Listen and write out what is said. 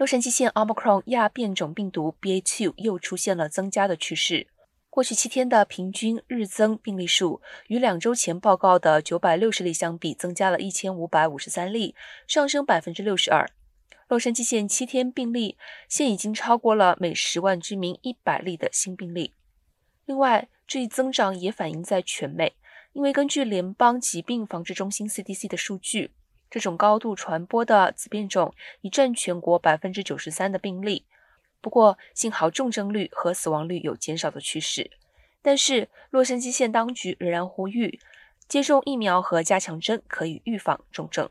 洛杉矶县 Omicron 亚变种病毒 BA.2 又出现了增加的趋势。过去七天的平均日增病例数与两周前报告的九百六十例相比，增加了一千五百五十三例，上升百分之六十二。洛杉矶县七天病例现已经超过了每十万居民一百例的新病例。另外，这一增长也反映在全美，因为根据联邦疾病防治中心 CDC 的数据。这种高度传播的子变种已占全国百分之九十三的病例。不过，幸好重症率和死亡率有减少的趋势。但是，洛杉矶县当局仍然呼吁，接种疫苗和加强针可以预防重症。